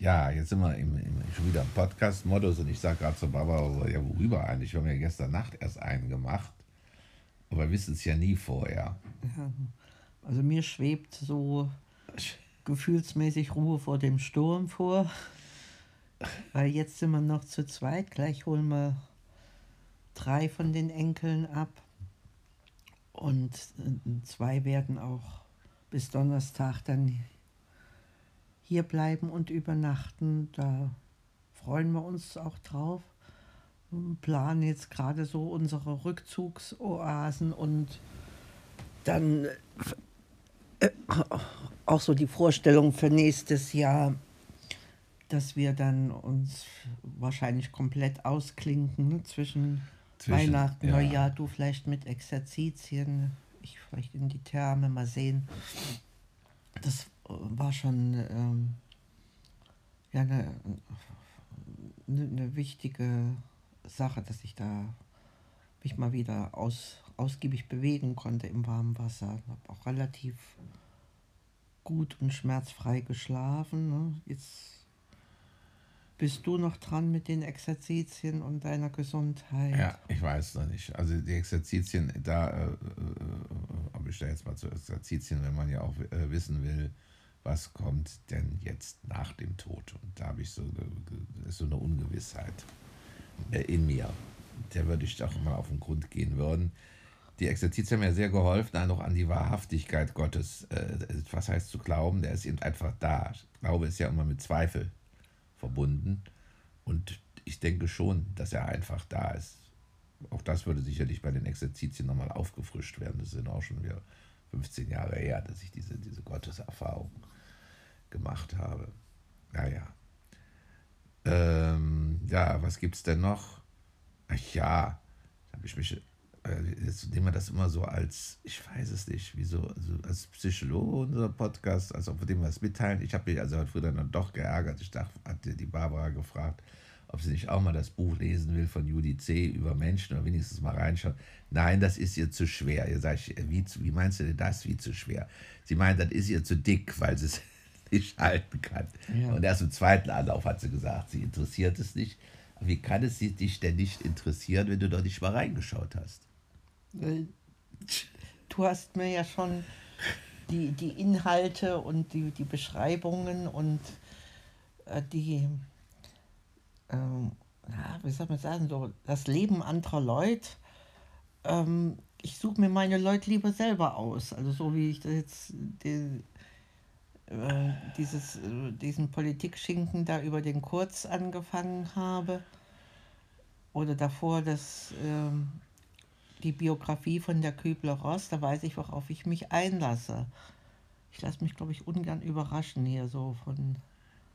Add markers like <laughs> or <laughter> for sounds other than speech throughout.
Ja, jetzt sind wir im, im, schon wieder im Podcast-Modus und ich sage gerade zu Barbara, ja, worüber eigentlich? Wir haben ja gestern Nacht erst einen gemacht, aber wir wissen es ja nie vorher. Ja, also mir schwebt so <laughs> gefühlsmäßig Ruhe vor dem Sturm vor, weil jetzt sind wir noch zu zweit, gleich holen wir drei von den Enkeln ab und äh, zwei werden auch bis Donnerstag dann hier bleiben und übernachten. Da freuen wir uns auch drauf. Wir planen jetzt gerade so unsere Rückzugsoasen und dann äh, auch so die Vorstellung für nächstes Jahr, dass wir dann uns wahrscheinlich komplett ausklinken ne? zwischen, zwischen, Weihnachten, ja. Neujahr, du vielleicht mit Exerzitien, ich vielleicht in die Therme, mal sehen. Das war schon ähm, ja, eine, eine wichtige Sache, dass ich da mich mal wieder aus, ausgiebig bewegen konnte im warmen Wasser. Habe auch relativ gut und schmerzfrei geschlafen. Ne? Jetzt bist du noch dran mit den Exerzitien und deiner Gesundheit? Ja, ich weiß noch nicht. Also die Exerzitien, da äh, äh, ob ich da jetzt mal zu Exerzitien, wenn man ja auch äh, wissen will, was kommt denn jetzt nach dem Tod? Und da habe ich so, so eine Ungewissheit äh, in mir. Der würde ich doch mal auf den Grund gehen würden. Die Exerzitien haben mir sehr geholfen, dann noch an die Wahrhaftigkeit Gottes. Äh, was heißt zu glauben? Der ist eben einfach da. Glaube ist ja immer mit Zweifel verbunden. Und ich denke schon, dass er einfach da ist. Auch das würde sicherlich bei den Exerzitien nochmal aufgefrischt werden. Das sind auch schon wieder 15 Jahre her, dass ich diese, diese Gotteserfahrung gemacht habe. Naja. Ähm, ja, was gibt es denn noch? Ach ja, habe ich mich. Äh, jetzt nehmen wir das immer so als, ich weiß es nicht, wieso, also als Psychologe unser Podcast, als ob wir dem mitteilen. Ich habe mich also heute früh dann doch geärgert. Ich dachte, hatte die Barbara gefragt, ob sie nicht auch mal das Buch lesen will von Judy C. über Menschen oder wenigstens mal reinschauen. Nein, das ist ihr zu schwer. Ihr sagt, wie, wie meinst du denn das, wie zu schwer? Sie meint, das ist ihr zu dick, weil sie es nicht halten kann. Ja. Und erst im zweiten Anlauf hat sie gesagt, sie interessiert es nicht. wie kann es dich denn nicht interessieren, wenn du doch nicht mal reingeschaut hast? Äh, du hast mir ja schon die, die Inhalte und die, die Beschreibungen und äh, die, ähm, wie soll man sagen, so das Leben anderer Leute. Ähm, ich suche mir meine Leute lieber selber aus. Also so wie ich das jetzt die, äh, dieses, äh, diesen Politikschinken da über den Kurz angefangen habe. Oder davor das, äh, die Biografie von der Kübler-Ross, da weiß ich, worauf ich mich einlasse. Ich lasse mich, glaube ich, ungern überraschen hier so von.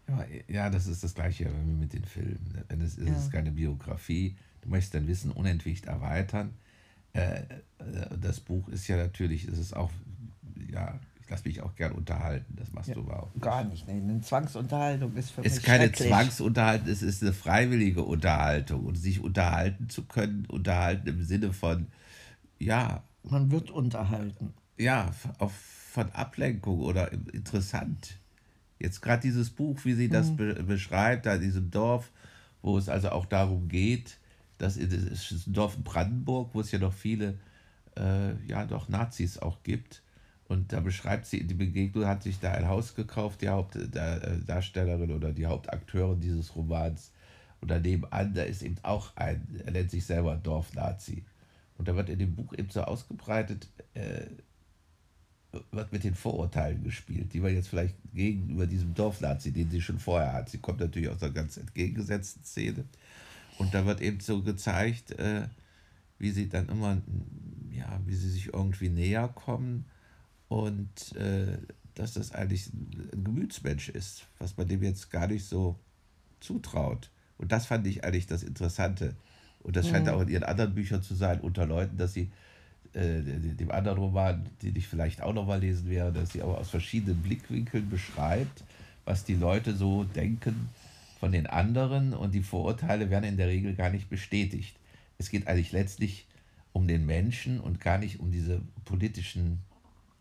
Ja, ja, das ist das Gleiche wie mit den Filmen. Wenn es ist, ja. es keine Biografie, du möchtest dein Wissen unentwegt erweitern. Äh, äh, das Buch ist ja natürlich, es ist auch ja, ich lasse mich auch gern unterhalten. Das machst ja, du aber auch. Nicht. Gar nicht. Nee, eine Zwangsunterhaltung ist für mich. Es ist keine Zwangsunterhaltung, es ist eine freiwillige Unterhaltung. Und sich unterhalten zu können, unterhalten im Sinne von, ja. Man wird unterhalten. Ja, auf, von Ablenkung oder interessant. Jetzt gerade dieses Buch, wie sie das mhm. be beschreibt, da in diesem Dorf, wo es also auch darum geht, dass es ist ein Dorf in Brandenburg, wo es ja noch viele, äh, ja, doch Nazis auch gibt und da beschreibt sie, die Begegnung hat sich da ein Haus gekauft, die Hauptdarstellerin oder die Hauptakteurin dieses Romans. Und daneben an, da ist eben auch ein, er nennt sich selber Dorfnazi. Und da wird in dem Buch eben so ausgebreitet, äh, wird mit den Vorurteilen gespielt, die man jetzt vielleicht gegenüber diesem Dorfnazi, den sie schon vorher hat. Sie kommt natürlich aus einer ganz entgegengesetzten Szene. Und da wird eben so gezeigt, äh, wie sie dann immer, ja, wie sie sich irgendwie näher kommen und äh, dass das eigentlich ein Gemütsmensch ist, was man dem jetzt gar nicht so zutraut. Und das fand ich eigentlich das Interessante. Und das scheint mhm. auch in ihren anderen Büchern zu sein, unter Leuten, dass sie äh, dem anderen Roman, den ich vielleicht auch noch mal lesen werde, dass sie aber aus verschiedenen Blickwinkeln beschreibt, was die Leute so denken von den anderen und die Vorurteile werden in der Regel gar nicht bestätigt. Es geht eigentlich letztlich um den Menschen und gar nicht um diese politischen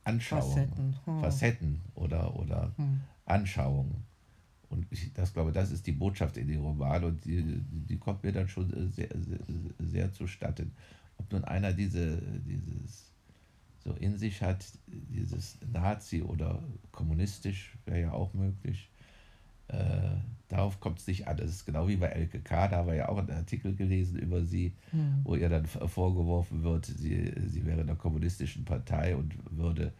Anschauungen, Facetten, hm. Facetten oder, oder hm. Anschauungen. Und ich das glaube, das ist die Botschaft in dem Roman und die, die kommt mir dann schon sehr, sehr, sehr zustatten. Ob nun einer diese, dieses so in sich hat, dieses Nazi oder kommunistisch wäre ja auch möglich. Äh, darauf kommt es nicht an. Das ist genau wie bei Elke K. Da haben wir ja auch einen Artikel gelesen über sie, mhm. wo ihr dann vorgeworfen wird, sie, sie wäre in der kommunistischen Partei und würde,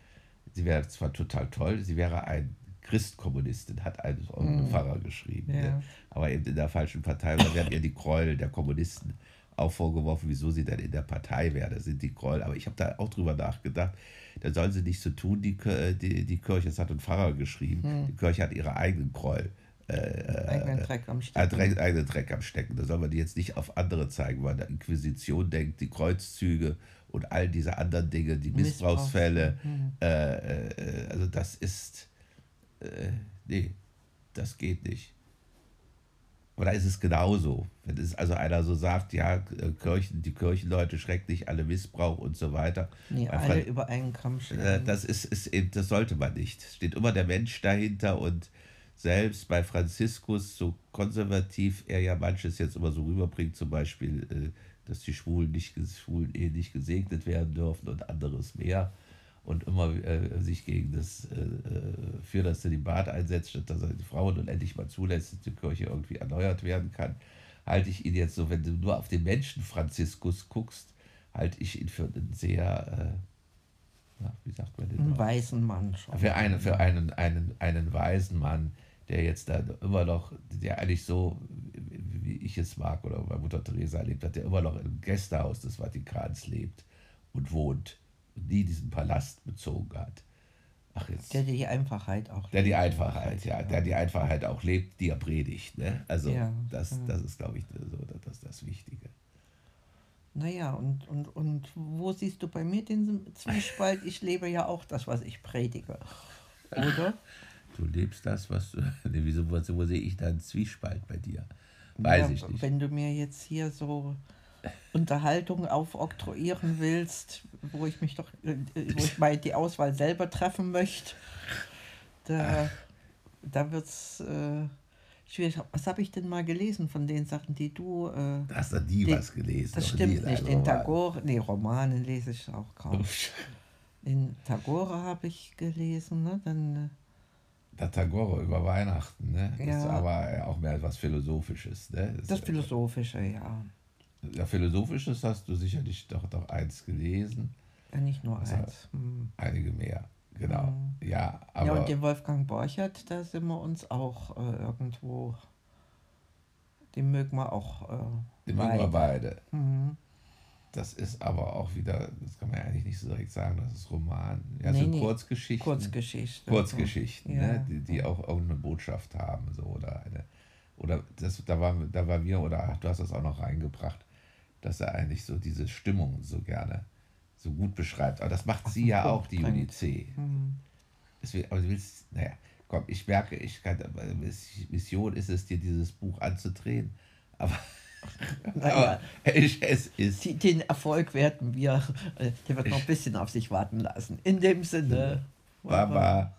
sie wäre zwar total toll, sie wäre ein Christkommunistin, hat ein mhm. Pfarrer geschrieben, ja. ne? aber eben in der falschen Partei. Da werden ihr die Gräuel der Kommunisten auch vorgeworfen, wieso sie denn in der Partei wäre. Das sind die Gräuel. Aber ich habe da auch drüber nachgedacht. Da sollen sie nicht so tun, die, die, die Kirche, das hat ein Pfarrer geschrieben, hm. die Kirche hat ihre eigenen Gräuel. Äh, äh eigenen Dreck am Stecken. Äh, eigenen Dreck am Stecken. Da soll man die jetzt nicht auf andere zeigen, weil der Inquisition denkt, die Kreuzzüge und all diese anderen Dinge, die Missbrauchsfälle. Hm. Äh, äh, also das ist, äh, nee, das geht nicht. Da ist es genauso. Wenn es also einer so sagt, ja, äh, Kirchen, die Kirchenleute schrecklich, alle Missbrauch und so weiter. Nee, alle Fran über einen Kamm äh, Das, ist, ist, das sollte man nicht. Es steht immer der Mensch dahinter und selbst bei Franziskus, so konservativ er ja manches jetzt immer so rüberbringt, zum Beispiel, äh, dass die Schwulen nicht, Schwulen eh nicht gesegnet werden dürfen und anderes mehr und immer äh, sich gegen das, äh, äh für das Zölibat einsetzt, dass er die Frauen und endlich mal zulässt, dass die Kirche irgendwie erneuert werden kann, halte ich ihn jetzt so, wenn du nur auf den Menschen Franziskus guckst, halte ich ihn für einen sehr, äh, wie sagt man denn? Einen weisen Mann schon. Für einen, für einen, einen, einen weisen Mann, der jetzt da immer noch, der eigentlich so, wie ich es mag, oder bei Mutter Teresa erlebt hat, der immer noch im Gästehaus des Vatikans lebt und wohnt nie diesen Palast bezogen hat. Ach jetzt. Der die Einfachheit auch Der die Einfachheit, ja, der die Einfachheit auch lebt, die er predigt. Ne? Also ja, das, ja. das ist, glaube ich, so das, das Wichtige. Naja, und, und, und wo siehst du bei mir den Zwiespalt? Ich lebe ja auch das, was ich predige. Oder? <laughs> Du lebst das, was du. <laughs> Nee, wieso, wo sehe ich da einen Zwiespalt bei dir? Weiß ja, ich nicht. Wenn du mir jetzt hier so Unterhaltung aufoktroyieren willst, wo ich mich doch, äh, wo ich mal die Auswahl selber treffen möchte, da, da wird es äh, schwierig. Was habe ich denn mal gelesen von den Sachen, die du. Äh, da hast du nie den, was gelesen. Das stimmt nicht. Den Tagore, nee, Romane lese ich auch kaum. Den Tagore habe ich gelesen, ne? Dann. Äh, der Tagore über Weihnachten, ne? Ja. ist aber auch mehr etwas Philosophisches, ne? Das, das Philosophische, ja. Ja, Philosophisches hast du sicherlich doch, doch eins gelesen. Ja, nicht nur also eins. Hm. Einige mehr, genau. Hm. Ja, aber ja, und den Wolfgang Borchert, da sind wir uns auch äh, irgendwo, den mögen wir auch äh, Den mögen wir beide. Mhm. Das ist aber auch wieder, das kann man ja eigentlich nicht so direkt sagen, das ist Roman. Ja, nee, sind nee. Kurzgeschichten. Kurzgeschichten. Kurzgeschichten, ja. ne? die, die auch irgendeine Botschaft haben, so oder eine, oder das, da war, da war mir, oder du hast das auch noch reingebracht, dass er eigentlich so diese Stimmung so gerne so gut beschreibt. Aber das macht sie ja auch, die Juni C. Mhm. Deswegen, aber du willst, naja, komm, ich merke, ich kann, Mission ist es, dir dieses Buch anzudrehen, aber, <laughs> naja, aber es ist. Den Erfolg werden wir, äh, der wird noch ein bisschen auf sich warten lassen. In dem Sinne. Baba.